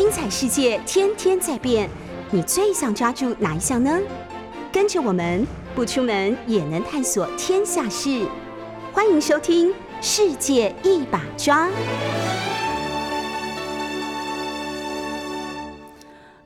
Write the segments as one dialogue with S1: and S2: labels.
S1: 精彩世界天天在变，你最想抓住哪一项呢？跟着我们不出门也能探索天下事，欢迎收听《世界一把抓》。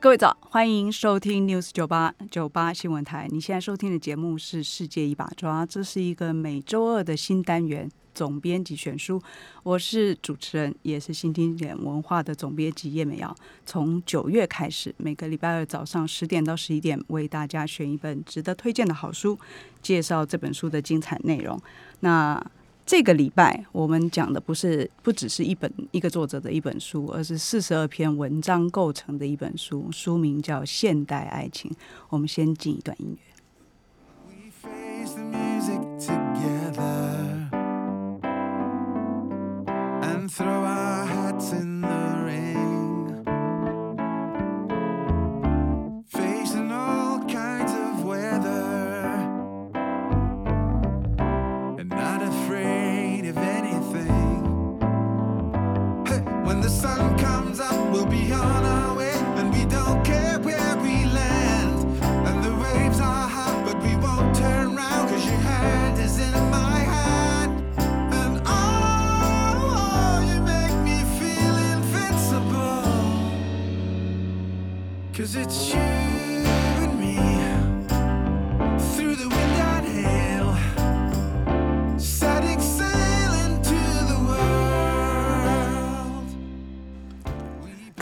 S2: 各位早，欢迎收听 News 九八九八新闻台。你现在收听的节目是《世界一把抓》，这是一个每周二的新单元总编辑选书。我是主持人，也是新经典文化的总编辑叶美瑶。从九月开始，每个礼拜二早上十点到十一点，为大家选一本值得推荐的好书，介绍这本书的精彩内容。那这个礼拜我们讲的不是不只是一本一个作者的一本书，而是四十二篇文章构成的一本书，书名叫《现代爱情》。我们先进一段音乐。
S3: throw out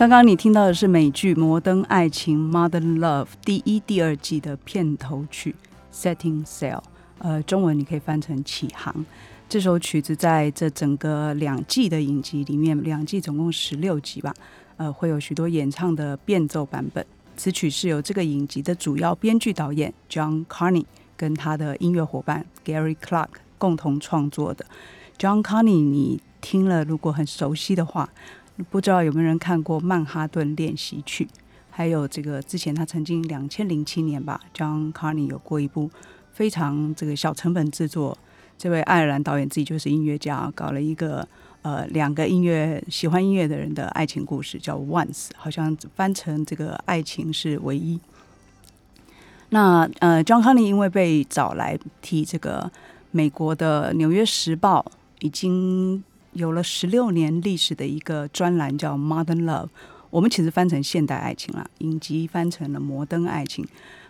S2: 刚刚你听到的是美剧《摩登爱情》（Modern Love） 第一、第二季的片头曲《Setting Sail》，呃，中文你可以翻成“起航”。这首曲子在这整个两季的影集里面，两季总共十六集吧，呃，会有许多演唱的变奏版本。此曲是由这个影集的主要编剧导演 John Carney 跟他的音乐伙伴 Gary Clark 共同创作的。John Carney，你听了如果很熟悉的话，不知道有没有人看过《曼哈顿练习曲》？还有这个之前他曾经两千零七年吧，John Carney 有过一部非常这个小成本制作，这位爱尔兰导演自己就是音乐家，搞了一个呃两个音乐喜欢音乐的人的爱情故事，叫《Once》，好像翻成这个爱情是唯一。那呃，John Carney 因为被找来替这个美国的《纽约时报》已经有了十六年历史的一个专栏，叫《Modern Love》。我们其实翻成现代爱情了，影集翻成了摩登爱情。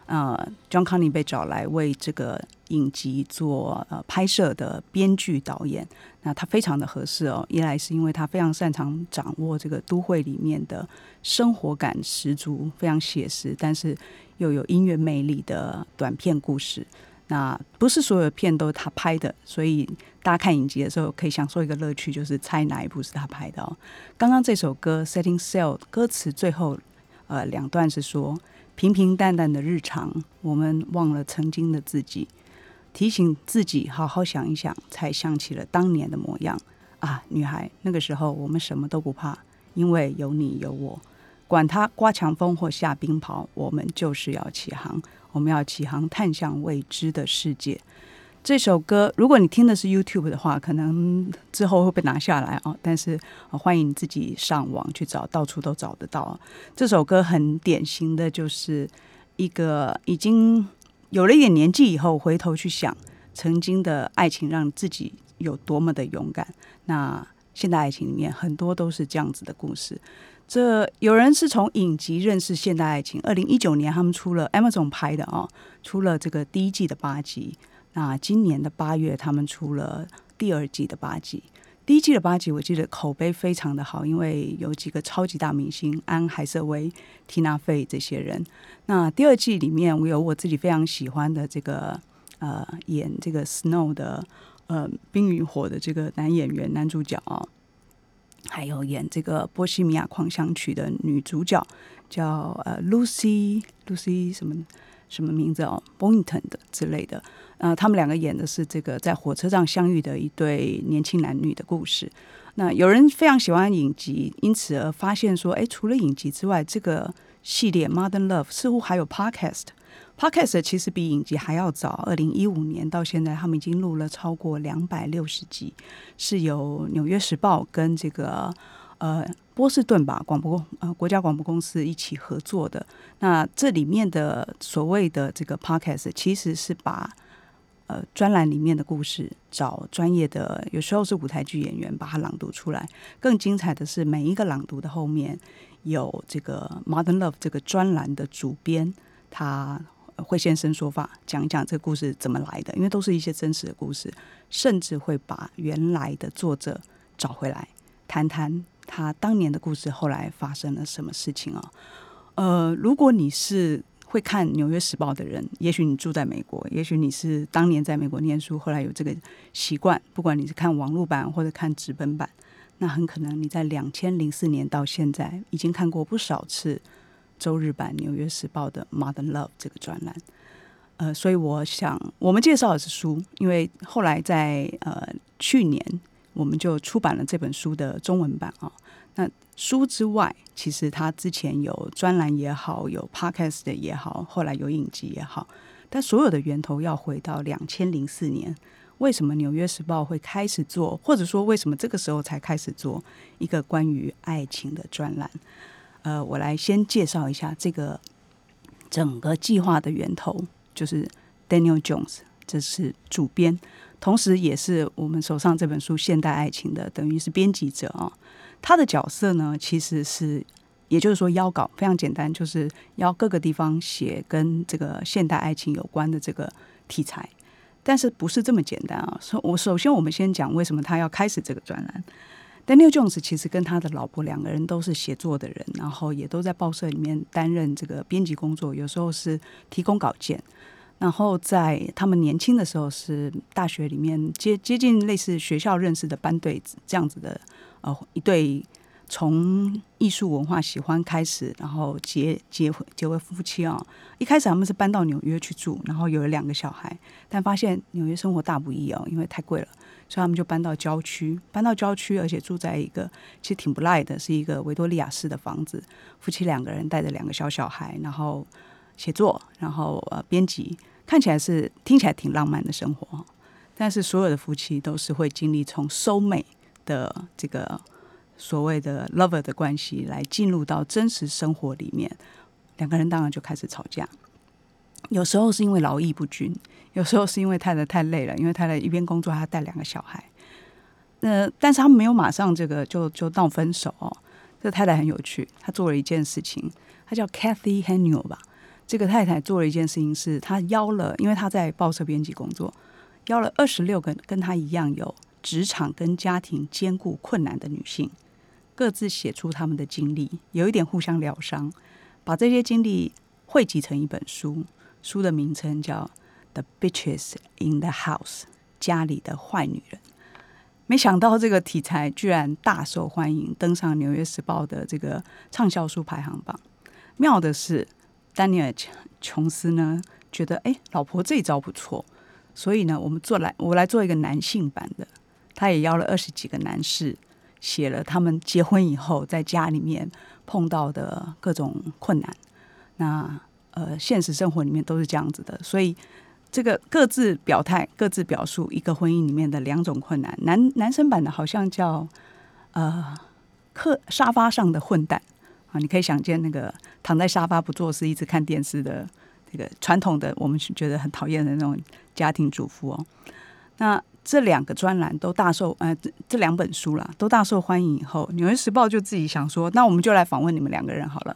S2: 呃，John Conney 被找来为这个影集做呃拍摄的编剧导演，那他非常的合适哦。一来是因为他非常擅长掌握这个都会里面的生活感十足，非常写实，但是又有音乐魅力的短片故事。那不是所有的片都是他拍的，所以大家看影集的时候可以享受一个乐趣，就是猜哪一部是他拍的哦。刚刚这首歌《Setting Sail》歌词最后呃两段是说：平平淡淡的日常，我们忘了曾经的自己，提醒自己好好想一想，才想起了当年的模样啊，女孩，那个时候我们什么都不怕，因为有你有我，管他刮强风或下冰雹，我们就是要起航。我们要起航，探向未知的世界。这首歌，如果你听的是 YouTube 的话，可能之后会被拿下来哦。但是、欢迎你自己上网去找，到处都找得到。这首歌很典型的就是一个已经有了一点年纪以后，回头去想曾经的爱情，让自己有多么的勇敢。那现代爱情里面很多都是这样子的故事。这有人是从影集认识现代爱情，二零一九年他们出了 Amazon 拍的哦，出了这个第一季的八集。那今年的八月，他们出了第二季的八集。第一季的八集，我记得口碑非常的好，因为有几个超级大明星，安海瑟薇、缇娜费这些人。那第二季里面，我有我自己非常喜欢的这个呃，演这个 Snow 的呃《冰与火》的这个男演员男主角哦，还有演这个《波西米亚狂想曲》的女主角叫呃 Lucy Lucy 什么什么名字哦 b o n t o n 的之类的。呃，他们两个演的是这个在火车上相遇的一对年轻男女的故事。那有人非常喜欢影集，因此而发现说，哎，除了影集之外，这个系列《Modern Love》似乎还有 Podcast。Podcast 其实比影集还要早，二零一五年到现在，他们已经录了超过两百六十集，是由《纽约时报》跟这个呃波士顿吧广播呃国家广播公司一起合作的。那这里面的所谓的这个 podcast，其实是把呃专栏里面的故事找专业的，有时候是舞台剧演员把它朗读出来。更精彩的是，每一个朗读的后面有这个 Modern Love 这个专栏的主编，他会现身说法，讲一讲这个故事怎么来的，因为都是一些真实的故事，甚至会把原来的作者找回来，谈谈他当年的故事，后来发生了什么事情啊？呃，如果你是会看《纽约时报》的人，也许你住在美国，也许你是当年在美国念书，后来有这个习惯，不管你是看网络版或者看纸本版，那很可能你在两千零四年到现在已经看过不少次周日版《纽约时报》的《Modern Love》这个专栏。呃，所以我想，我们介绍的是书，因为后来在呃去年我们就出版了这本书的中文版啊。那书之外，其实他之前有专栏也好，有 podcast 也好，后来有影集也好，但所有的源头要回到两千零四年。为什么《纽约时报》会开始做，或者说为什么这个时候才开始做一个关于爱情的专栏？呃，我来先介绍一下这个整个计划的源头，就是 Daniel Jones，这是主编，同时也是我们手上这本书《现代爱情》的，等于是编辑者啊。他的角色呢，其实是，也就是说，邀稿非常简单，就是要各个地方写跟这个现代爱情有关的这个题材，但是不是这么简单啊？我首先我们先讲为什么他要开始这个专栏。Daniel Jones 其实跟他的老婆两个人都是写作的人，然后也都在报社里面担任这个编辑工作，有时候是提供稿件。然后在他们年轻的时候，是大学里面接接近类似学校认识的班队这样子的。呃，一对从艺术文化喜欢开始，然后结结婚结为夫妻啊。一开始他们是搬到纽约去住，然后有了两个小孩，但发现纽约生活大不易哦，因为太贵了，所以他们就搬到郊区。搬到郊区，而且住在一个其实挺不赖的，是一个维多利亚式的房子。夫妻两个人带着两个小小孩，然后写作，然后呃编辑，看起来是听起来挺浪漫的生活。但是所有的夫妻都是会经历从收美。的这个所谓的 lover 的关系来进入到真实生活里面，两个人当然就开始吵架。有时候是因为劳逸不均，有时候是因为太太太累了，因为太太一边工作还带两个小孩。那但是他们没有马上这个就就闹分手哦。这太太很有趣，她做了一件事情，她叫 Kathy Haniel 吧。这个太太做了一件事情，是她邀了，因为她在报社编辑工作，邀了二十六个跟她一样有。职场跟家庭兼顾困难的女性，各自写出他们的经历，有一点互相疗伤，把这些经历汇集成一本书。书的名称叫《The Bitches in the House》，家里的坏女人。没想到这个题材居然大受欢迎，登上《纽约时报》的这个畅销书排行榜。妙的是，丹尼尔·琼斯呢觉得，哎，老婆这一招不错，所以呢，我们做来，我来做一个男性版的。他也邀了二十几个男士，写了他们结婚以后在家里面碰到的各种困难。那呃，现实生活里面都是这样子的，所以这个各自表态、各自表述一个婚姻里面的两种困难。男男生版的好像叫呃客沙发上的混蛋啊，你可以想见那个躺在沙发不做事、一直看电视的这个传统的我们觉得很讨厌的那种家庭主妇哦。那这两个专栏都大受呃，这两本书啦都大受欢迎以后，《纽约时报》就自己想说，那我们就来访问你们两个人好了。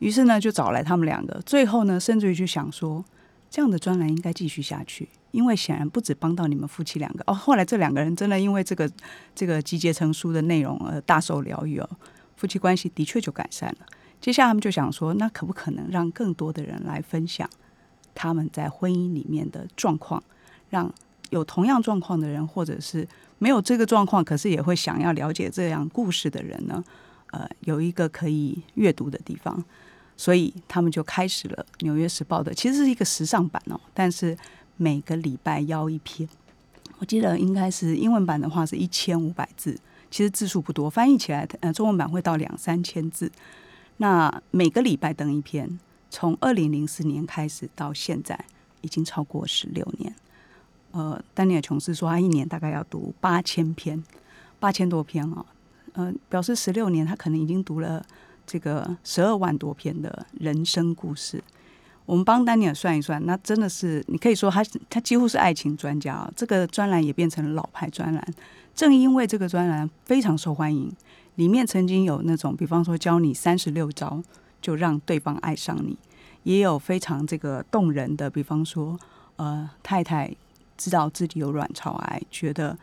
S2: 于是呢，就找来他们两个。最后呢，甚至于就想说，这样的专栏应该继续下去，因为显然不止帮到你们夫妻两个哦。后来这两个人真的因为这个这个集结成书的内容而大受疗愈哦，夫妻关系的确就改善了。接下来他们就想说，那可不可能让更多的人来分享他们在婚姻里面的状况，让。有同样状况的人，或者是没有这个状况，可是也会想要了解这样故事的人呢？呃，有一个可以阅读的地方，所以他们就开始了《纽约时报》的，其实是一个时尚版哦。但是每个礼拜邀一篇，我记得应该是英文版的话是一千五百字，其实字数不多，翻译起来呃中文版会到两三千字。那每个礼拜登一篇，从二零零四年开始到现在，已经超过十六年。呃，丹尼尔琼斯说，他一年大概要读八千篇，八千多篇啊。呃，表示十六年他可能已经读了这个十二万多篇的人生故事。我们帮丹尼尔算一算，那真的是你可以说他他几乎是爱情专家啊。这个专栏也变成了老牌专栏，正因为这个专栏非常受欢迎，里面曾经有那种，比方说教你三十六招就让对方爱上你，也有非常这个动人的，比方说呃太太知道自己有卵巢癌，觉得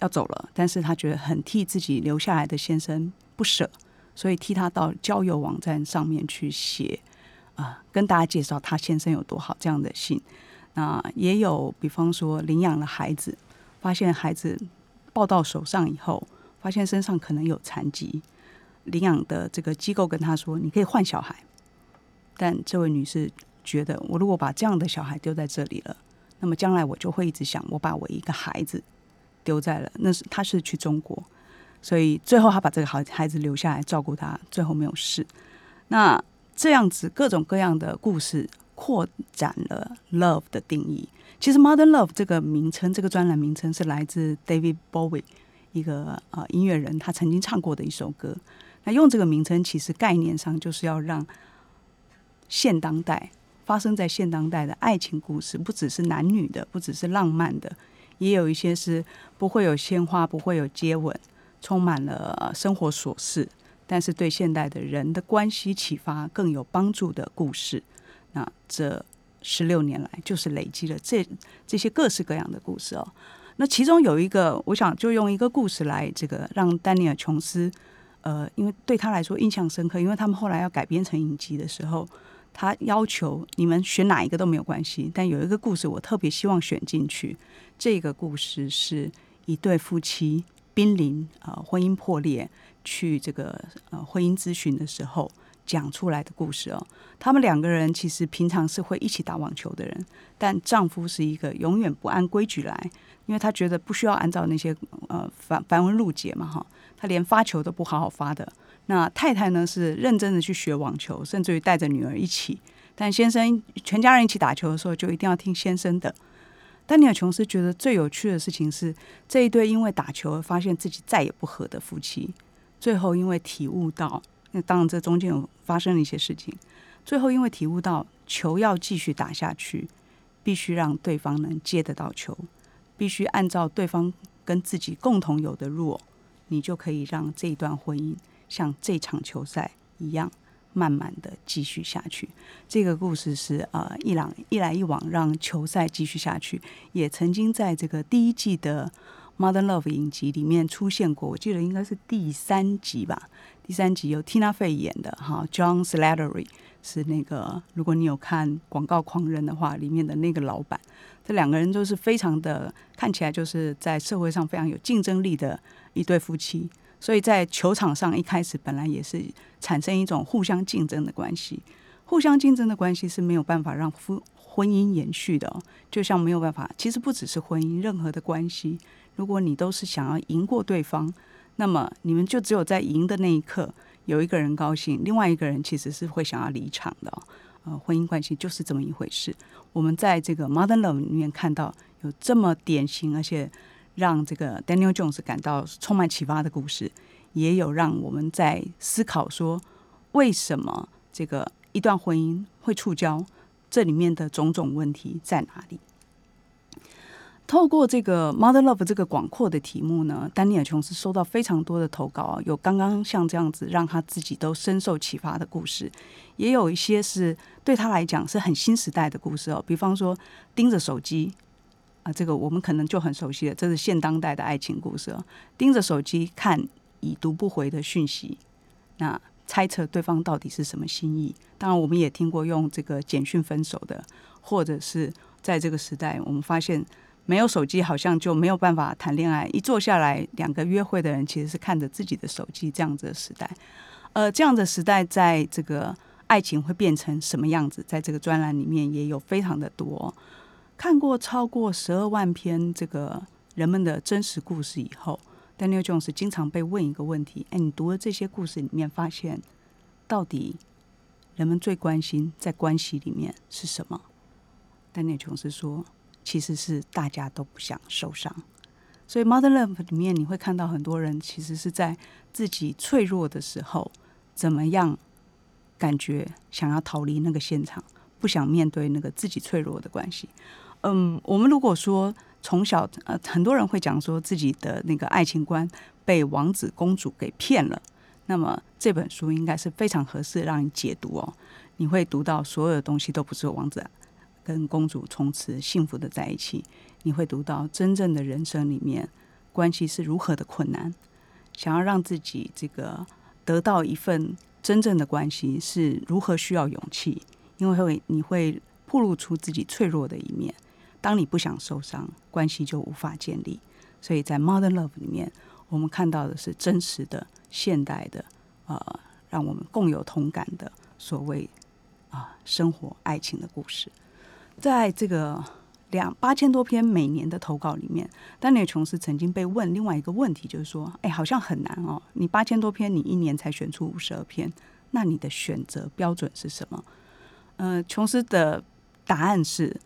S2: 要走了，但是她觉得很替自己留下来的先生不舍，所以替他到交友网站上面去写。啊，跟大家介绍他先生有多好这样的信，那也有，比方说领养了孩子，发现孩子抱到手上以后，发现身上可能有残疾，领养的这个机构跟他说，你可以换小孩，但这位女士觉得，我如果把这样的小孩丢在这里了，那么将来我就会一直想，我把我一个孩子丢在了，那是他是去中国，所以最后他把这个孩孩子留下来照顾他，最后没有事，那。这样子各种各样的故事扩展了 love 的定义。其实 modern love 这个名称，这个专栏名称是来自 David Bowie 一个呃音乐人，他曾经唱过的一首歌。那用这个名称，其实概念上就是要让现当代发生在现当代的爱情故事，不只是男女的，不只是浪漫的，也有一些是不会有鲜花，不会有接吻，充满了生活琐事。但是对现代的人的关系启发更有帮助的故事，那这十六年来就是累积了这这些各式各样的故事哦。那其中有一个，我想就用一个故事来这个让丹尼尔琼斯，呃，因为对他来说印象深刻，因为他们后来要改编成影集的时候，他要求你们选哪一个都没有关系，但有一个故事我特别希望选进去。这个故事是一对夫妻濒临呃婚姻破裂。去这个呃婚姻咨询的时候讲出来的故事哦，他们两个人其实平常是会一起打网球的人，但丈夫是一个永远不按规矩来，因为他觉得不需要按照那些呃繁繁文缛节嘛哈，他连发球都不好好发的。那太太呢是认真的去学网球，甚至于带着女儿一起，但先生全家人一起打球的时候就一定要听先生的。丹尼尔琼斯觉得最有趣的事情是这一对因为打球而发现自己再也不合的夫妻。最后，因为体悟到，那当然这中间有发生了一些事情。最后，因为体悟到球要继续打下去，必须让对方能接得到球，必须按照对方跟自己共同有的弱，你就可以让这一段婚姻像这场球赛一样，慢慢的继续下去。这个故事是呃，一朗一来一往让球赛继续下去，也曾经在这个第一季的。《Modern Love》影集里面出现过，我记得应该是第三集吧。第三集有 Tina Fey 演的哈，John Slattery 是那个，如果你有看《广告狂人》的话，里面的那个老板，这两个人都是非常的看起来就是在社会上非常有竞争力的一对夫妻。所以在球场上一开始本来也是产生一种互相竞争的关系，互相竞争的关系是没有办法让夫婚姻延续的，就像没有办法，其实不只是婚姻，任何的关系。如果你都是想要赢过对方，那么你们就只有在赢的那一刻有一个人高兴，另外一个人其实是会想要离场的。呃，婚姻关系就是这么一回事。我们在这个《Modern Love》里面看到有这么典型，而且让这个 Daniel Jones 感到充满启发的故事，也有让我们在思考说，为什么这个一段婚姻会触礁，这里面的种种问题在哪里？透过这个 Mother Love 这个广阔的题目呢，丹尼尔琼斯收到非常多的投稿啊，有刚刚像这样子让他自己都深受启发的故事，也有一些是对他来讲是很新时代的故事哦。比方说盯着手机啊，这个我们可能就很熟悉了，这是现当代的爱情故事哦。盯着手机看已读不回的讯息，那猜测对方到底是什么心意。当然，我们也听过用这个简讯分手的，或者是在这个时代，我们发现。没有手机，好像就没有办法谈恋爱。一坐下来，两个约会的人其实是看着自己的手机。这样子的时代，呃，这样的时代，在这个爱情会变成什么样子？在这个专栏里面也有非常的多。看过超过十二万篇这个人们的真实故事以后，Daniel Jones 经常被问一个问题：哎，你读了这些故事里面，发现到底人们最关心在关系里面是什么？Daniel Jones 说。其实是大家都不想受伤，所以《Mother Love》里面你会看到很多人其实是在自己脆弱的时候，怎么样感觉想要逃离那个现场，不想面对那个自己脆弱的关系。嗯，我们如果说从小呃，很多人会讲说自己的那个爱情观被王子公主给骗了，那么这本书应该是非常合适让你解读哦。你会读到所有的东西都不是王子跟公主从此幸福的在一起，你会读到真正的人生里面关系是如何的困难，想要让自己这个得到一份真正的关系是如何需要勇气，因为会你会暴露出自己脆弱的一面。当你不想受伤，关系就无法建立。所以在《Modern Love》里面，我们看到的是真实的、现代的，呃，让我们共有同感的所谓啊生活、爱情的故事。在这个两八千多篇每年的投稿里面，丹尼尔·琼斯曾经被问另外一个问题，就是说：“哎，好像很难哦，你八千多篇，你一年才选出五十二篇，那你的选择标准是什么？”呃，琼斯的答案是。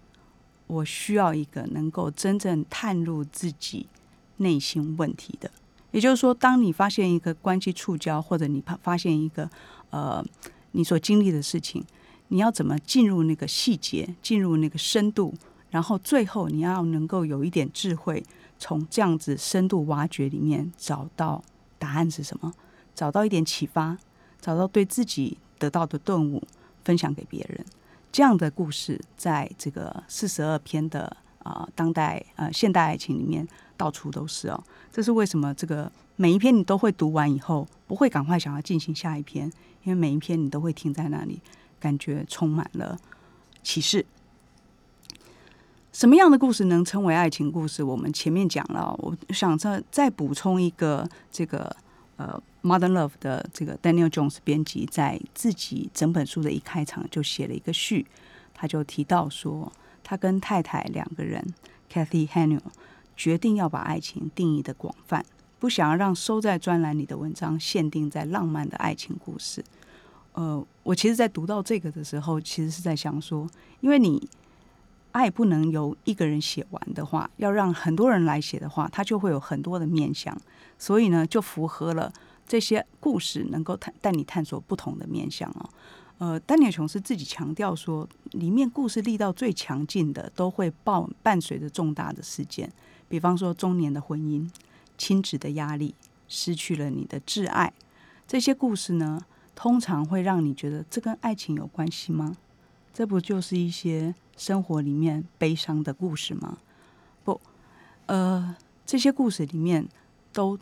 S2: 我需要一个能够真正探入自己内心问题的，也就是说，当你发现一个关系触礁，或者你发发现一个呃你所经历的事情，你要怎么进入那个细节，进入那个深度，然后最后你要能够有一点智慧，从这样子深度挖掘里面找到答案是什么，找到一点启发，找到对自己得到的顿悟，分享给别人。这样的故事，在这个四十二篇的啊当代呃现代爱情里面，到处都是哦。这是为什么？这个每一篇你都会读完以后，不会赶快想要进行下一篇，因为每一篇你都会停在那里，感觉充满了启示。什么样的故事能称为爱情故事？我们前面讲了，我想再再补充一个这个呃。Modern Love 的这个 Daniel Jones 编辑在自己整本书的一开场就写了一个序，他就提到说，他跟太太两个人 Kathy Haniel 决定要把爱情定义的广泛，不想要让收在专栏里的文章限定在浪漫的爱情故事。呃，我其实，在读到这个的时候，其实是在想说，因为你爱不能由一个人写完的话，要让很多人来写的话，他就会有很多的面向，所以呢，就符合了。这些故事能够探带你探索不同的面相哦。呃，丹尼尔琼斯自己强调说，里面故事力道最强劲的都会伴伴随着重大的事件，比方说中年的婚姻、亲子的压力、失去了你的挚爱，这些故事呢，通常会让你觉得这跟爱情有关系吗？这不就是一些生活里面悲伤的故事吗？不，呃，这些故事里面都。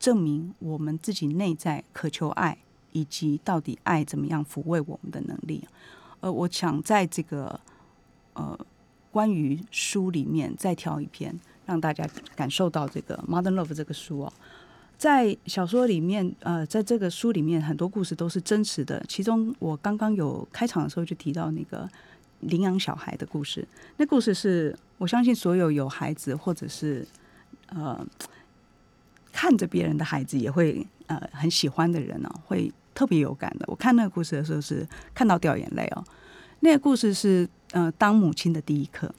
S2: 证明我们自己内在渴求爱，以及到底爱怎么样抚慰我们的能力。呃，我想在这个呃关于书里面再挑一篇，让大家感受到这个《Modern Love》这个书哦。在小说里面，呃，在这个书里面很多故事都是真实的。其中我刚刚有开场的时候就提到那个领养小孩的故事，那故事是我相信所有有孩子或者是呃。看着别人的孩子也会呃很喜欢的人哦，会特别有感的。我看那个故事的时候是看到掉眼泪哦。那个故事是呃当母亲的第一课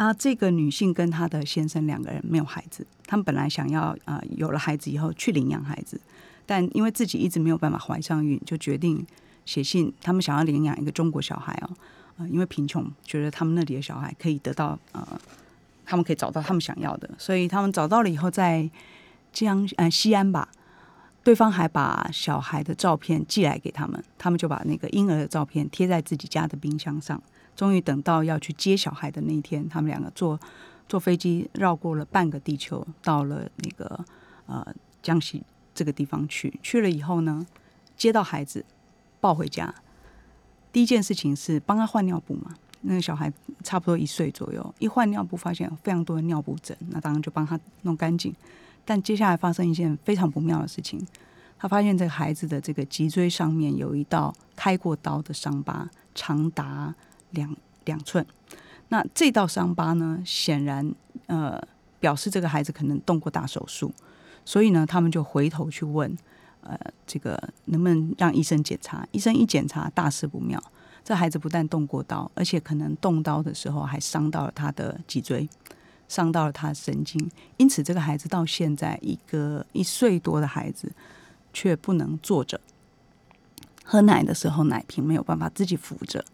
S2: 啊，这个女性跟她的先生两个人没有孩子，他们本来想要啊有了孩子以后去领养孩子，但因为自己一直没有办法怀上孕，就决定写信，他们想要领养一个中国小孩哦，呃因为贫穷，觉得他们那里的小孩可以得到呃他们可以找到他们想要的，所以他们找到了以后在。江呃西安吧，对方还把小孩的照片寄来给他们，他们就把那个婴儿的照片贴在自己家的冰箱上。终于等到要去接小孩的那一天，他们两个坐坐飞机绕过了半个地球，到了那个呃江西这个地方去。去了以后呢，接到孩子抱回家，第一件事情是帮他换尿布嘛。那个小孩差不多一岁左右，一换尿布发现非常多的尿布疹，那当然就帮他弄干净。但接下来发生一件非常不妙的事情，他发现这个孩子的这个脊椎上面有一道开过刀的伤疤，长达两两寸。那这道伤疤呢，显然呃表示这个孩子可能动过大手术，所以呢，他们就回头去问，呃，这个能不能让医生检查？医生一检查，大事不妙，这孩子不但动过刀，而且可能动刀的时候还伤到了他的脊椎。伤到了他的神经，因此这个孩子到现在一个一岁多的孩子，却不能坐着喝奶的时候，奶瓶没有办法自己扶着，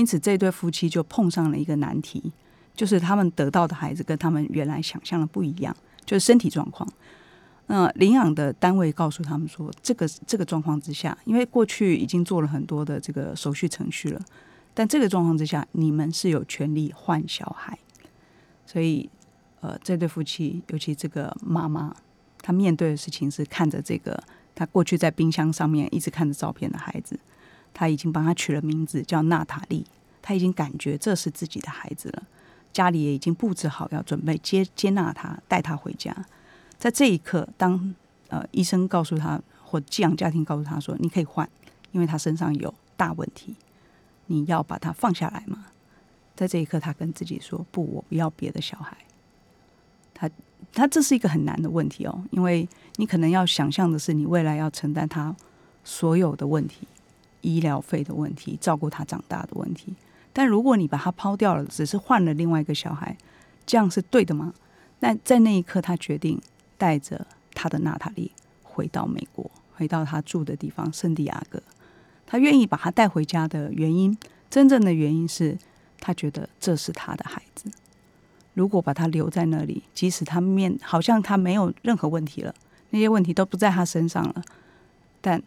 S2: 因此这对夫妻就碰上了一个难题，就是他们得到的孩子跟他们原来想象的不一样，就是身体状况。那领养的单位告诉他们说，这个这个状况之下，因为过去已经做了很多的这个手续程序了，但这个状况之下，你们是有权利换小孩。所以，呃，这对夫妻，尤其这个妈妈，她面对的事情是看着这个她过去在冰箱上面一直看着照片的孩子，他已经帮他取了名字叫娜塔莉，他已经感觉这是自己的孩子了，家里也已经布置好要准备接接纳他，带他回家。在这一刻，当呃医生告诉他，或寄养家庭告诉他说：“你可以换，因为他身上有大问题，你要把他放下来吗？”在这一刻，他跟自己说：“不，我不要别的小孩。”他他这是一个很难的问题哦，因为你可能要想象的是，你未来要承担他所有的问题，医疗费的问题，照顾他长大的问题。但如果你把他抛掉了，只是换了另外一个小孩，这样是对的吗？那在那一刻，他决定。带着他的娜塔莉回到美国，回到他住的地方圣地亚哥。他愿意把他带回家的原因，真正的原因是他觉得这是他的孩子。如果把他留在那里，即使他面好像他没有任何问题了，那些问题都不在他身上了，但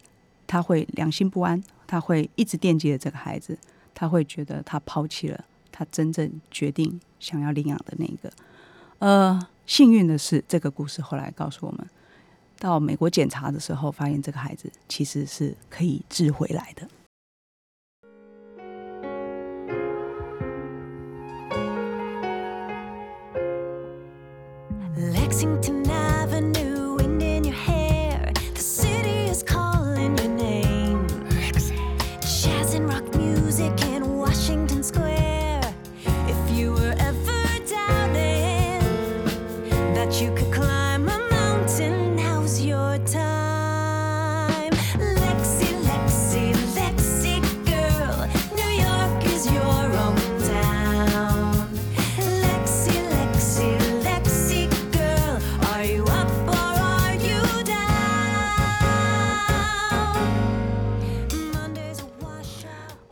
S2: 他会良心不安，他会一直惦记着这个孩子，他会觉得他抛弃了他真正决定想要领养的那个，呃。幸运的是，这个故事后来告诉我们，到美国检查的时候，发现这个孩子其实是可以治回来的。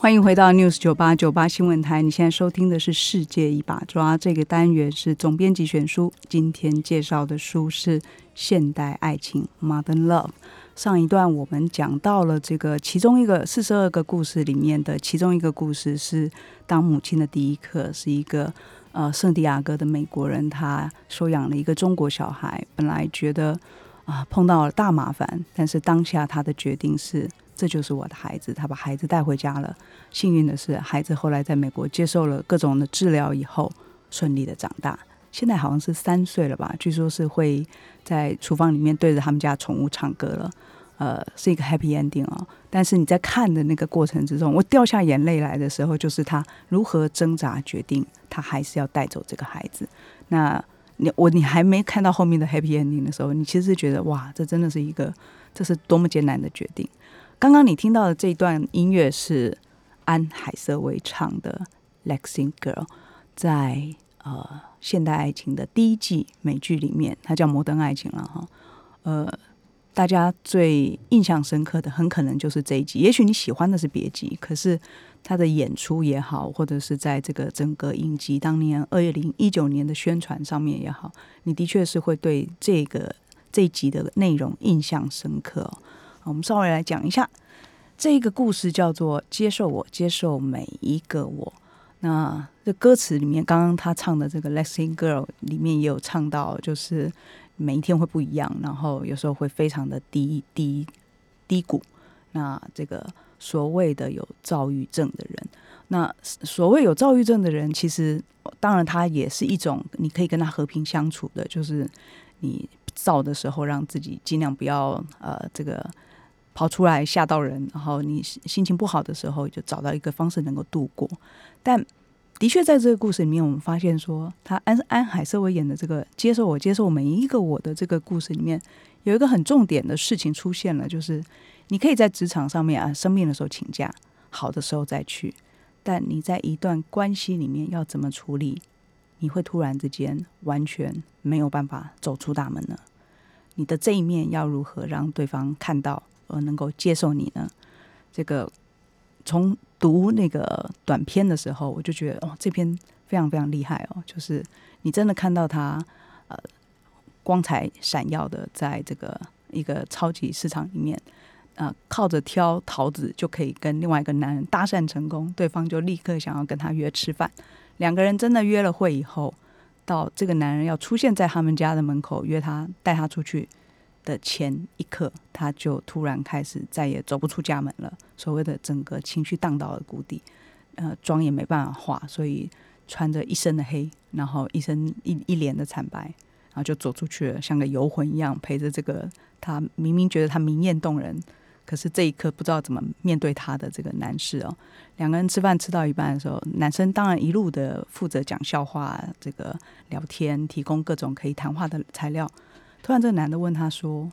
S2: 欢迎回到 News 九八九八新闻台。你现在收听的是《世界一把抓》这个单元，是总编辑选书。今天介绍的书是《现代爱情 Modern Love》。上一段我们讲到了这个其中一个四十二个故事里面的其中一个故事，是当母亲的第一课，是一个呃圣地亚哥的美国人，他收养了一个中国小孩。本来觉得啊碰到了大麻烦，但是当下他的决定是。这就是我的孩子，他把孩子带回家了。幸运的是，孩子后来在美国接受了各种的治疗以后，顺利的长大。现在好像是三岁了吧？据说是会在厨房里面对着他们家宠物唱歌了。呃，是一个 happy ending 哦。但是你在看的那个过程之中，我掉下眼泪来的时候，就是他如何挣扎，决定他还是要带走这个孩子。那你我你还没看到后面的 happy ending 的时候，你其实觉得哇，这真的是一个，这是多么艰难的决定。刚刚你听到的这一段音乐是安海瑟薇唱的《Lexing Girl》，在呃现代爱情的第一季美剧里面，它叫《摩登爱情》了哈。呃，大家最印象深刻的很可能就是这一集。也许你喜欢的是别集，可是他的演出也好，或者是在这个整个影集当年二零一九年的宣传上面也好，你的确是会对这个这一集的内容印象深刻。我们稍微来讲一下这个故事，叫做《接受我，接受每一个我》。那这歌词里面，刚刚他唱的这个《Lexing Girl》里面也有唱到，就是每一天会不一样，然后有时候会非常的低低低谷。那这个所谓的有躁郁症的人，那所谓有躁郁症的人，其实当然他也是一种你可以跟他和平相处的，就是你躁的时候，让自己尽量不要呃这个。跑出来吓到人，然后你心情不好的时候，就找到一个方式能够度过。但的确，在这个故事里面，我们发现说，他安安海瑟薇演的这个接受我、接受每一个我的这个故事里面，有一个很重点的事情出现了，就是你可以在职场上面啊生病的时候请假，好的时候再去。但你在一段关系里面要怎么处理你会突然之间完全没有办法走出大门呢？你的这一面要如何让对方看到而能够接受你呢？这个从读那个短片的时候，我就觉得哦，这篇非常非常厉害哦，就是你真的看到他呃光彩闪耀的在这个一个超级市场里面。啊，靠着挑桃子就可以跟另外一个男人搭讪成功，对方就立刻想要跟他约吃饭。两个人真的约了会以后，到这个男人要出现在他们家的门口约他带他出去的前一刻，他就突然开始再也走不出家门了。所谓的整个情绪荡到了谷底，呃，妆也没办法化，所以穿着一身的黑，然后一身一一脸的惨白，然后就走出去了，像个游魂一样陪着这个他明明觉得他明艳动人。可是这一刻不知道怎么面对他的这个男士哦，两个人吃饭吃到一半的时候，男生当然一路的负责讲笑话、这个聊天，提供各种可以谈话的材料。突然，这个男的问他说：“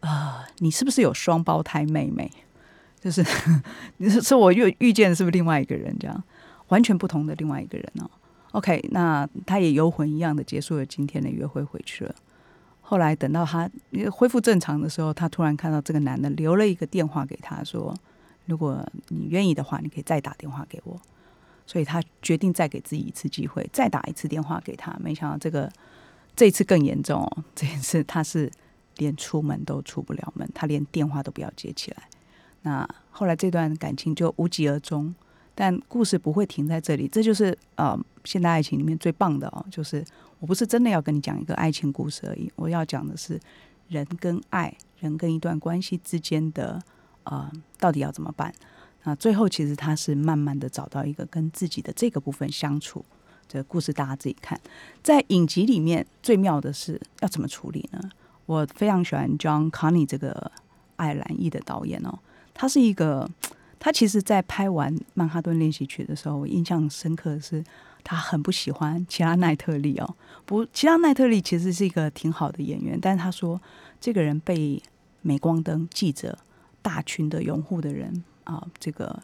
S2: 啊，你是不是有双胞胎妹妹？就是 你是是我遇遇见的是不是另外一个人？这样完全不同的另外一个人哦。”OK，那他也游魂一样的结束了今天的约会，回去了。后来等到他恢复正常的时候，他突然看到这个男的留了一个电话给他，说：“如果你愿意的话，你可以再打电话给我。”所以他决定再给自己一次机会，再打一次电话给他。没想到这个这一次更严重哦，这一次他是连出门都出不了门，他连电话都不要接起来。那后来这段感情就无疾而终。但故事不会停在这里，这就是呃现代爱情里面最棒的哦，就是我不是真的要跟你讲一个爱情故事而已，我要讲的是人跟爱人跟一段关系之间的呃到底要怎么办？那最后其实他是慢慢的找到一个跟自己的这个部分相处。这故事大家自己看，在影集里面最妙的是要怎么处理呢？我非常喜欢 John Connie 这个爱尔兰裔的导演哦，他是一个。他其实，在拍完《曼哈顿练习曲》的时候，我印象深刻的是，他很不喜欢齐拉奈特利哦。不，齐拉奈特利其实是一个挺好的演员，但是他说，这个人被镁光灯、记者、大群的拥护的人啊，这个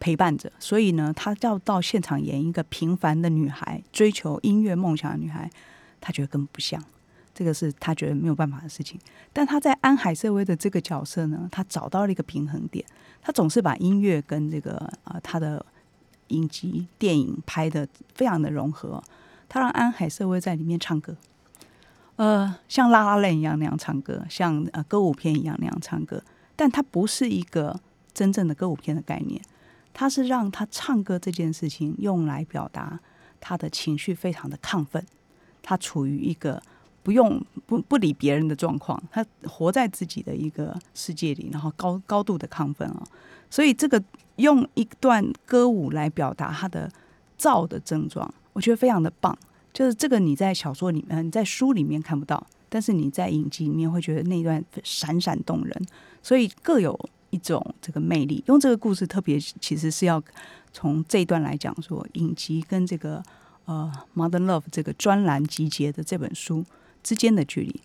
S2: 陪伴着，所以呢，他要到现场演一个平凡的女孩，追求音乐梦想的女孩，他觉得根本不像。这个是他觉得没有办法的事情，但他在安海瑟薇的这个角色呢，他找到了一个平衡点。他总是把音乐跟这个啊他的影集电影拍的非常的融合。他让安海瑟薇在里面唱歌，呃，像拉拉链一样那样唱歌，像呃歌舞片一样那样唱歌。但他不是一个真正的歌舞片的概念，他是让他唱歌这件事情用来表达他的情绪非常的亢奋，他处于一个。不用不不理别人的状况，他活在自己的一个世界里，然后高高度的亢奋啊，所以这个用一段歌舞来表达他的躁的症状，我觉得非常的棒。就是这个你在小说里面、你在书里面看不到，但是你在影集里面会觉得那段闪闪动人，所以各有一种这个魅力。用这个故事特别其实是要从这一段来讲说，影集跟这个呃《Modern Love》这个专栏集结的这本书。之间的距离，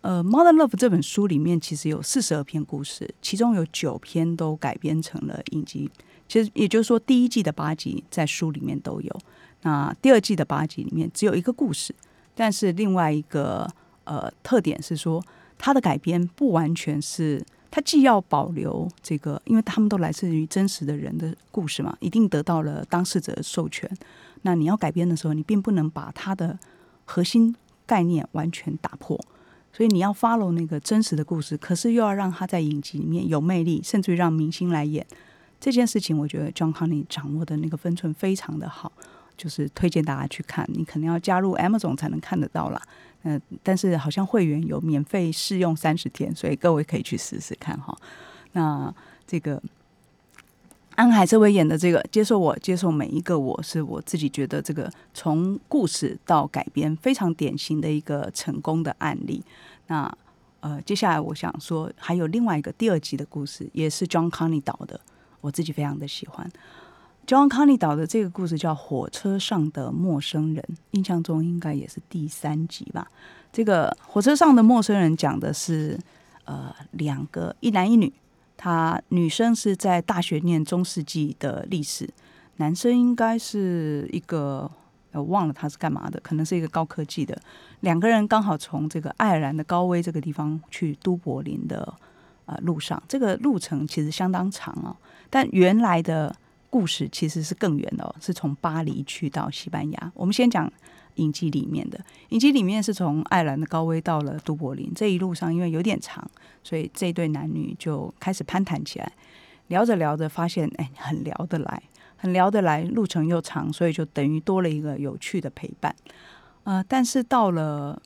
S2: 呃，《Modern Love》这本书里面其实有四十二篇故事，其中有九篇都改编成了影集。其实也就是说，第一季的八集在书里面都有，那第二季的八集里面只有一个故事。但是另外一个呃特点是说，它的改编不完全是，他既要保留这个，因为他们都来自于真实的人的故事嘛，一定得到了当事者的授权。那你要改编的时候，你并不能把它的核心。概念完全打破，所以你要 follow 那个真实的故事，可是又要让他在影集里面有魅力，甚至于让明星来演这件事情。我觉得 John Conney 掌握的那个分寸非常的好，就是推荐大家去看。你可能要加入 Amazon 才能看得到啦。嗯，但是好像会员有免费试用三十天，所以各位可以去试试看哈。那这个。安海瑟薇演的这个接受我接受每一个我是我自己觉得这个从故事到改编非常典型的一个成功的案例。那呃，接下来我想说还有另外一个第二集的故事，也是 John Conney 导的，我自己非常的喜欢。John Carney 导的这个故事叫《火车上的陌生人》，印象中应该也是第三集吧。这个火车上的陌生人讲的是呃两个一男一女。他女生是在大学念中世纪的历史，男生应该是一个我忘了他是干嘛的，可能是一个高科技的。两个人刚好从这个爱尔兰的高威这个地方去都柏林的啊路上，这个路程其实相当长哦。但原来的故事其实是更远的哦，是从巴黎去到西班牙。我们先讲影集里面的，影集里面是从爱尔兰的高威到了都柏林，这一路上因为有点长，所以这对男女就开始攀谈起来，聊着聊着发现哎很聊得来。很聊得来，路程又长，所以就等于多了一个有趣的陪伴。呃，但是到了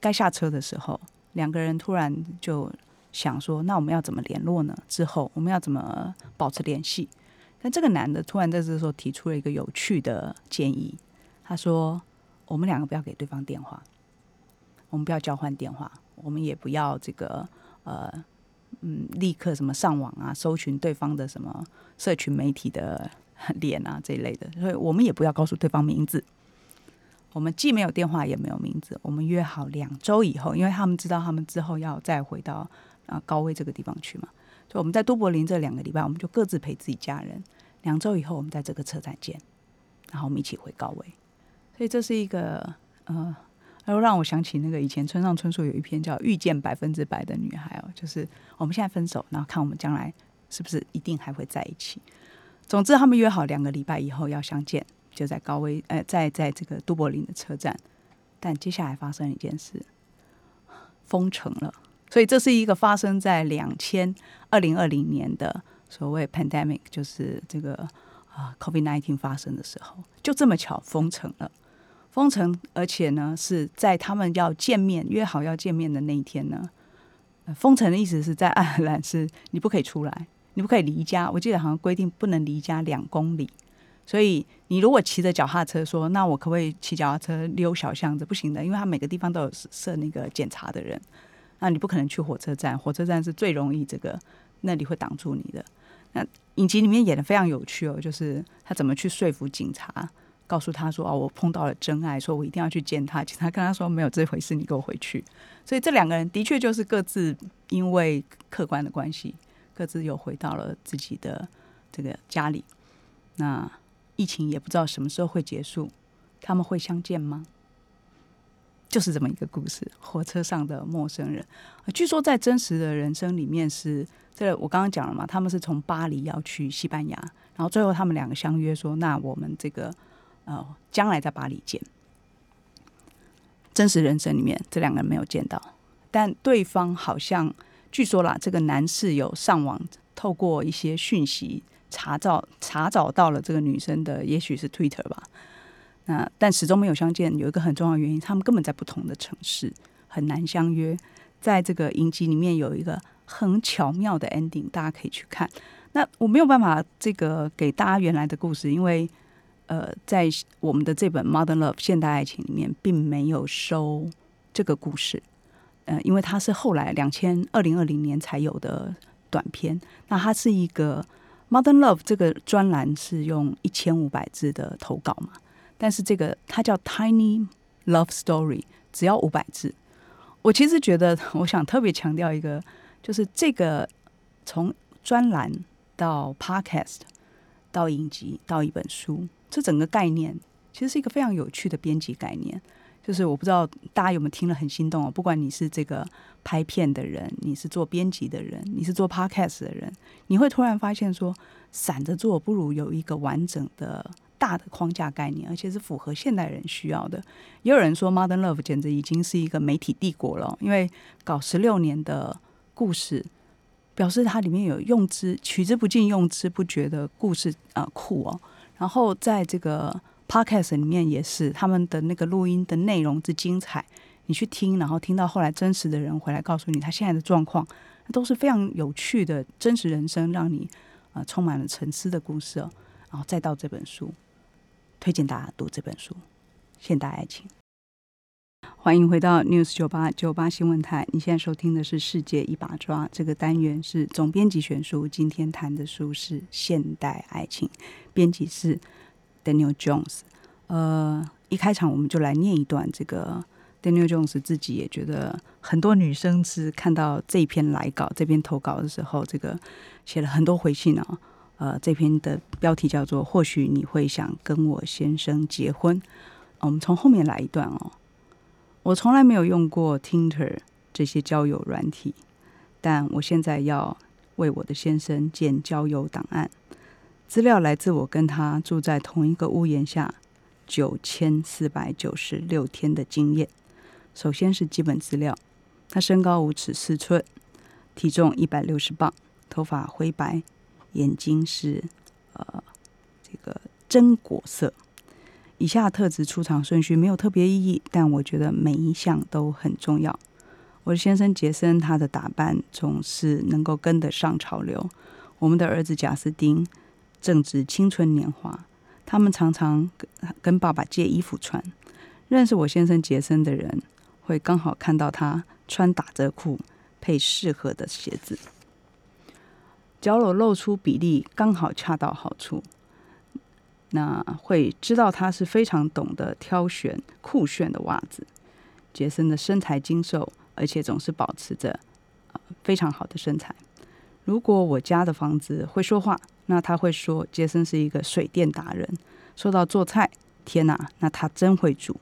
S2: 该下车的时候，两个人突然就想说：“那我们要怎么联络呢？之后我们要怎么保持联系？”但这个男的突然在这时候提出了一个有趣的建议，他说：“我们两个不要给对方电话，我们不要交换电话，我们也不要这个呃嗯立刻什么上网啊，搜寻对方的什么社群媒体的。”脸啊这一类的，所以我们也不要告诉对方名字。我们既没有电话，也没有名字。我们约好两周以后，因为他们知道他们之后要再回到啊高威这个地方去嘛。就我们在都柏林这两个礼拜，我们就各自陪自己家人。两周以后，我们在这个车站见，然后我们一起回高威。所以这是一个呃，然后让我想起那个以前村上春树有一篇叫《遇见百分之百的女孩》哦，就是我们现在分手，然后看我们将来是不是一定还会在一起。总之，他们约好两个礼拜以后要相见，就在高威，呃，在在这个都柏林的车站。但接下来发生一件事，封城了。所以这是一个发生在两千二零二零年的所谓 pandemic，就是这个啊 COVID nineteen 发生的时候，就这么巧封城了。封城，而且呢是在他们要见面、约好要见面的那一天呢。封城的意思是在爱尔兰是你不可以出来。你不可以离家，我记得好像规定不能离家两公里，所以你如果骑着脚踏车说，那我可不可以骑脚踏车溜小巷子？不行的，因为他每个地方都有设那个检查的人，那你不可能去火车站，火车站是最容易这个那里会挡住你的。那影集里面演的非常有趣哦，就是他怎么去说服警察，告诉他说哦，我碰到了真爱，说我一定要去见他。警察跟他说没有这回事，你给我回去。所以这两个人的确就是各自因为客观的关系。各自又回到了自己的这个家里。那疫情也不知道什么时候会结束，他们会相见吗？就是这么一个故事。火车上的陌生人，据说在真实的人生里面是这我刚刚讲了嘛，他们是从巴黎要去西班牙，然后最后他们两个相约说，那我们这个呃将来在巴黎见。真实人生里面这两个人没有见到，但对方好像。据说啦，这个男士有上网透过一些讯息查找查找到了这个女生的，也许是 Twitter 吧。那但始终没有相见，有一个很重要的原因，他们根本在不同的城市，很难相约。在这个影集里面有一个很巧妙的 ending，大家可以去看。那我没有办法这个给大家原来的故事，因为呃，在我们的这本《Modern Love》现代爱情里面，并没有收这个故事。呃，因为它是后来两千二零二零年才有的短片，那它是一个 Modern Love 这个专栏是用一千五百字的投稿嘛，但是这个它叫 Tiny Love Story，只要五百字。我其实觉得，我想特别强调一个，就是这个从专栏到 Podcast 到影集到一本书，这整个概念其实是一个非常有趣的编辑概念。就是我不知道大家有没有听了很心动哦。不管你是这个拍片的人，你是做编辑的人，你是做 podcast 的人，你会突然发现说，散着做不如有一个完整的大的框架概念，而且是符合现代人需要的。也有人说，Modern Love 简直已经是一个媒体帝国了，因为搞十六年的故事，表示它里面有用之取之不尽、用之不绝的故事啊库哦。然后在这个。Podcast 里面也是，他们的那个录音的内容之精彩，你去听，然后听到后来真实的人回来告诉你他现在的状况，都是非常有趣的真实人生，让你啊充满了沉思的故事哦。然后再到这本书，推荐大家读这本书《现代爱情》。欢迎回到 News 九八九八新闻台，你现在收听的是《世界一把抓》这个单元，是总编辑选书。今天谈的书是《现代爱情》，编辑是。Daniel Jones，呃，一开场我们就来念一段这个 Daniel Jones 自己也觉得很多女生是看到这篇来稿、这篇投稿的时候，这个写了很多回信啊。呃，这篇的标题叫做“或许你会想跟我先生结婚”。我们从后面来一段哦。我从来没有用过 Tinder 这些交友软体，但我现在要为我的先生建交友档案。资料来自我跟他住在同一个屋檐下九千四百九十六天的经验。首先是基本资料，他身高五尺四寸，体重一百六十磅，头发灰白，眼睛是呃这个榛果色。以下特质出场顺序没有特别意义，但我觉得每一项都很重要。我的先生杰森，他的打扮总是能够跟得上潮流。我们的儿子贾斯汀正值青春年华，他们常常跟跟爸爸借衣服穿。认识我先生杰森的人会刚好看到他穿打折裤配适合的鞋子，脚裸露出比例刚好恰到好处。那会知道他是非常懂得挑选酷炫的袜子。杰森的身材精瘦，而且总是保持着非常好的身材。如果我家的房子会说话，那他会说杰森是一个水电达人。说到做菜，天哪，那他真会煮。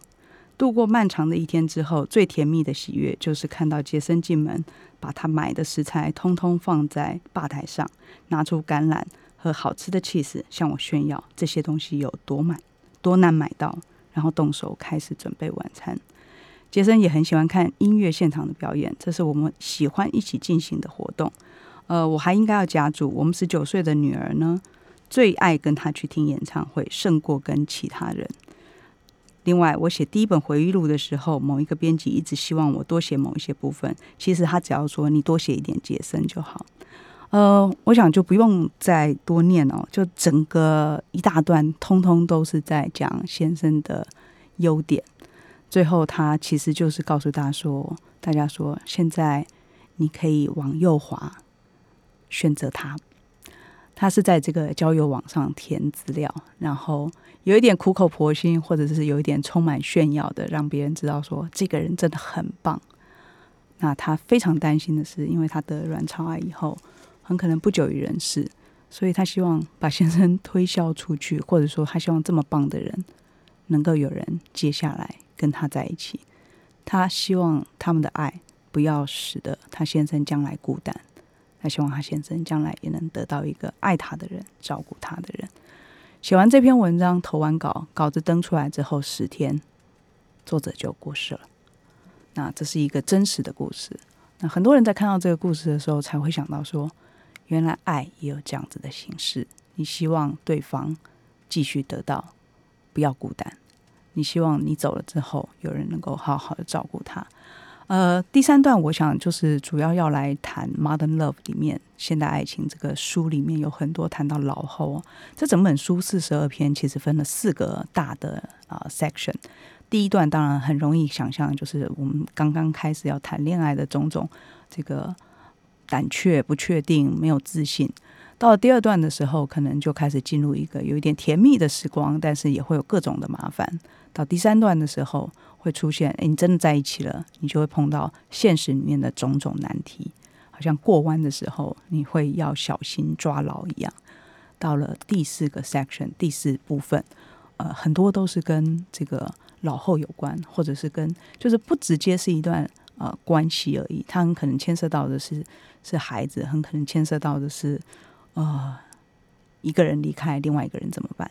S2: 度过漫长的一天之后，最甜蜜的喜悦就是看到杰森进门，把他买的食材通通放在吧台上，拿出橄榄。和好吃的 cheese 向我炫耀这些东西有多买多难买到，然后动手开始准备晚餐。杰森也很喜欢看音乐现场的表演，这是我们喜欢一起进行的活动。呃，我还应该要加注，我们十九岁的女儿呢，最爱跟他去听演唱会，胜过跟其他人。另外，我写第一本回忆录的时候，某一个编辑一直希望我多写某一些部分，其实他只要说你多写一点杰森就好。呃，我想就不用再多念哦，就整个一大段，通通都是在讲先生的优点。最后，他其实就是告诉大家说，大家说现在你可以往右滑，选择他。他是在这个交友网上填资料，然后有一点苦口婆心，或者是有一点充满炫耀的，让别人知道说这个人真的很棒。那他非常担心的是，因为他得卵巢癌以后。很可能不久于人世，所以他希望把先生推销出去，或者说他希望这么棒的人能够有人接下来跟他在一起。他希望他们的爱不要使得他先生将来孤单，他希望他先生将来也能得到一个爱他的人，照顾他的人。写完这篇文章，投完稿，稿子登出来之后十天，作者就过世了。那这是一个真实的故事。那很多人在看到这个故事的时候，才会想到说。原来爱也有这样子的形式，你希望对方继续得到，不要孤单。你希望你走了之后，有人能够好好的照顾他。呃，第三段我想就是主要要来谈《Modern Love》里面现代爱情这个书里面有很多谈到老后。这整本书四十二篇，其实分了四个大的啊 section。第一段当然很容易想象，就是我们刚刚开始要谈恋爱的种种这个。胆怯、不确定、没有自信，到了第二段的时候，可能就开始进入一个有一点甜蜜的时光，但是也会有各种的麻烦。到第三段的时候，会出现，哎，你真的在一起了，你就会碰到现实里面的种种难题，好像过弯的时候，你会要小心抓牢一样。到了第四个 section，第四部分，呃，很多都是跟这个老后有关，或者是跟，就是不直接是一段。呃，关系而已，他很可能牵涉到的是是孩子，很可能牵涉到的是呃一个人离开，另外一个人怎么办？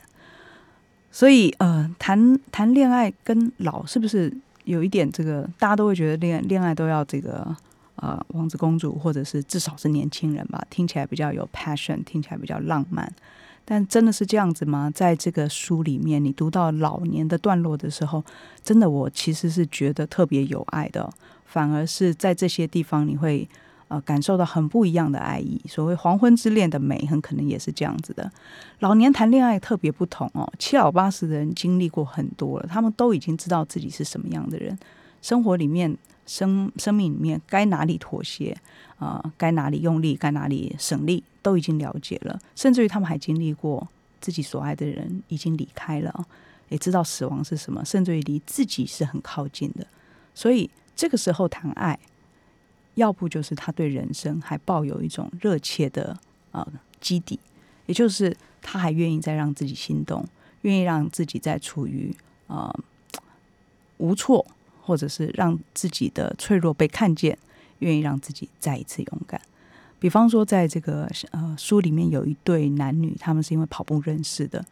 S2: 所以呃，谈谈恋爱跟老是不是有一点这个？大家都会觉得恋恋爱都要这个呃王子公主，或者是至少是年轻人吧，听起来比较有 passion，听起来比较浪漫。但真的是这样子吗？在这个书里面，你读到老年的段落的时候，真的我其实是觉得特别有爱的，反而是在这些地方你会呃感受到很不一样的爱意。所谓黄昏之恋的美，很可能也是这样子的。老年谈恋爱特别不同哦，七老八十的人经历过很多了，他们都已经知道自己是什么样的人，生活里面。生生命里面该哪里妥协啊？该哪里用力？该哪里省力？都已经了解了。甚至于他们还经历过自己所爱的人已经离开了，也知道死亡是什么。甚至于离自己是很靠近的。所以这个时候谈爱，要不就是他对人生还抱有一种热切的啊基底，也就是他还愿意再让自己心动，愿意让自己在处于啊无措，或者是让自己的脆弱被看见，愿意让自己再一次勇敢。比方说，在这个呃书里面有一对男女，他们是因为跑步认识的。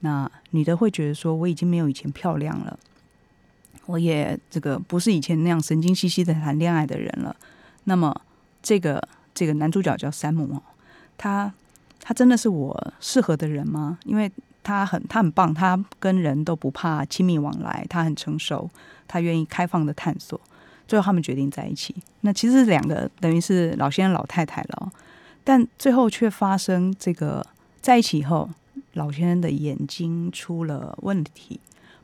S2: 那女的会觉得说，我已经没有以前漂亮了，我也这个不是以前那样神经兮兮的谈恋爱的人了。那么，这个这个男主角叫山姆哦，他他真的是我适合的人吗？因为他很他很棒，他跟人都不怕亲密往来，他很成熟，他愿意开放的探索。最后他们决定在一起。那其实两个等于是老先生老太太了，但最后却发生这个在一起以后，老先生的眼睛出了问题，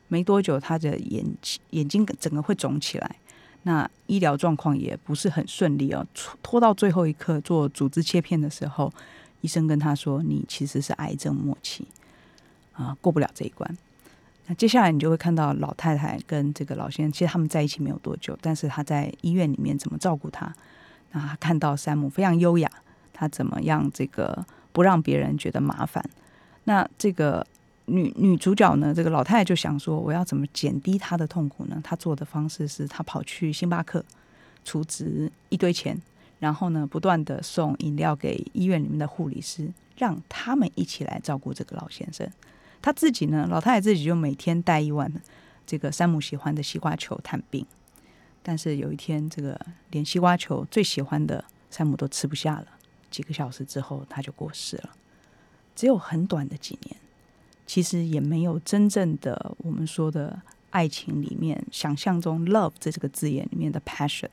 S2: 没多久他的眼眼睛整个会肿起来。那医疗状况也不是很顺利哦，拖到最后一刻做组织切片的时候，医生跟他说：“你其实是癌症末期啊，过不了这一关。”那接下来你就会看到老太太跟这个老先生，其实他们在一起没有多久，但是他在医院里面怎么照顾他？那他看到山姆非常优雅，他怎么样这个不让别人觉得麻烦？那这个女女主角呢？这个老太太就想说，我要怎么减低她的痛苦呢？她做的方式是，她跑去星巴克储值一堆钱，然后呢，不断的送饮料给医院里面的护理师，让他们一起来照顾这个老先生。他自己呢，老太太自己就每天带一碗这个山姆喜欢的西瓜球探病，但是有一天，这个连西瓜球最喜欢的山姆都吃不下了，几个小时之后他就过世了。只有很短的几年，其实也没有真正的我们说的爱情里面想象中 “love” 这这个字眼里面的 passion。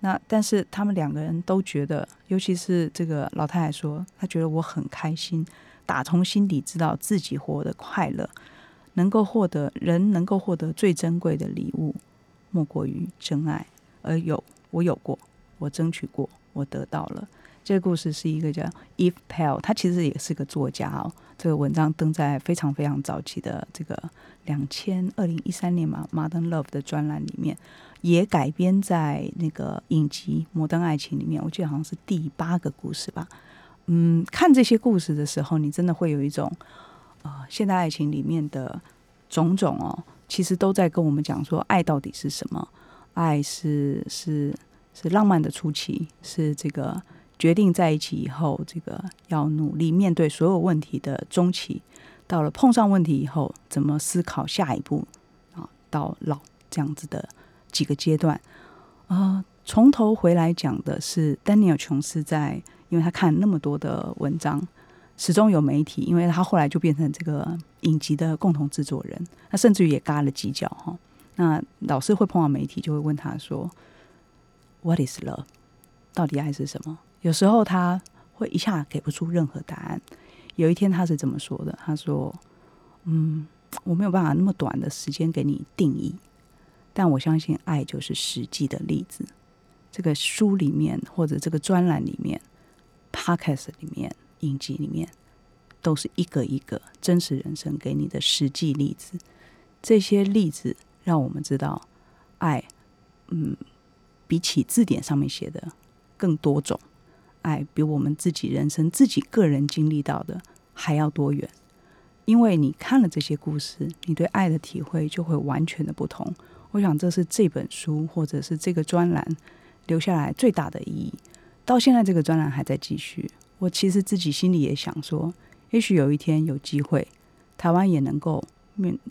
S2: 那但是他们两个人都觉得，尤其是这个老太太说，她觉得我很开心。打从心底知道自己活得快乐，能够获得人能够获得最珍贵的礼物，莫过于真爱。而有我有过，我争取过，我得到了。这个故事是一个叫 Eve Pell，他其实也是个作家哦。这个文章登在非常非常早期的这个两千二零一三年嘛《Modern Love》的专栏里面，也改编在那个影集《摩登爱情》里面。我记得好像是第八个故事吧。嗯，看这些故事的时候，你真的会有一种，呃，现代爱情里面的种种哦，其实都在跟我们讲说，爱到底是什么？爱是是是浪漫的初期，是这个决定在一起以后，这个要努力面对所有问题的中期。到了碰上问题以后，怎么思考下一步啊？到老这样子的几个阶段啊，从头回来讲的是丹尼尔琼斯在。因为他看那么多的文章，始终有媒体，因为他后来就变成这个影集的共同制作人，他甚至于也嘎了几脚哈。那老是会碰到媒体，就会问他说：“What is love？到底爱是什么？”有时候他会一下给不出任何答案。有一天他是这么说的：“他说，嗯，我没有办法那么短的时间给你定义，但我相信爱就是实际的例子。这个书里面或者这个专栏里面。” Podcast 里面、影集里面，都是一个一个真实人生给你的实际例子。这些例子让我们知道，爱，嗯，比起字典上面写的更多种，爱比我们自己人生、自己个人经历到的还要多远。因为你看了这些故事，你对爱的体会就会完全的不同。我想，这是这本书或者是这个专栏留下来最大的意义。到现在，这个专栏还在继续。我其实自己心里也想说，也许有一天有机会，台湾也能够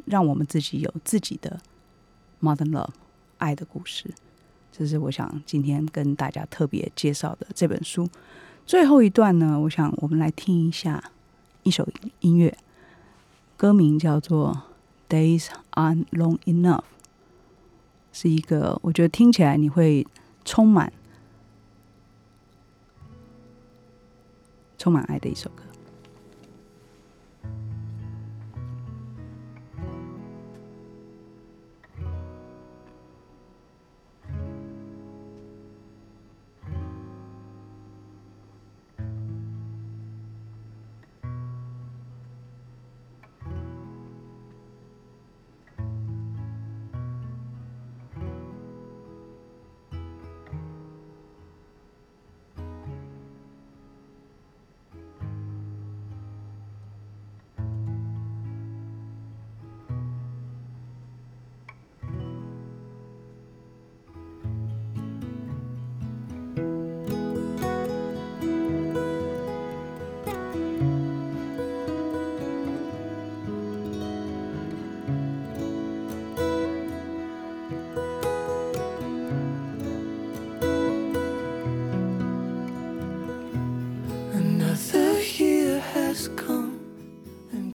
S2: 让我们自己有自己的 modern love 爱的故事。这是我想今天跟大家特别介绍的这本书。最后一段呢，我想我们来听一下一首音乐，歌名叫做《Days Aren't Long Enough》，是一个我觉得听起来你会充满。充满爱的一首歌。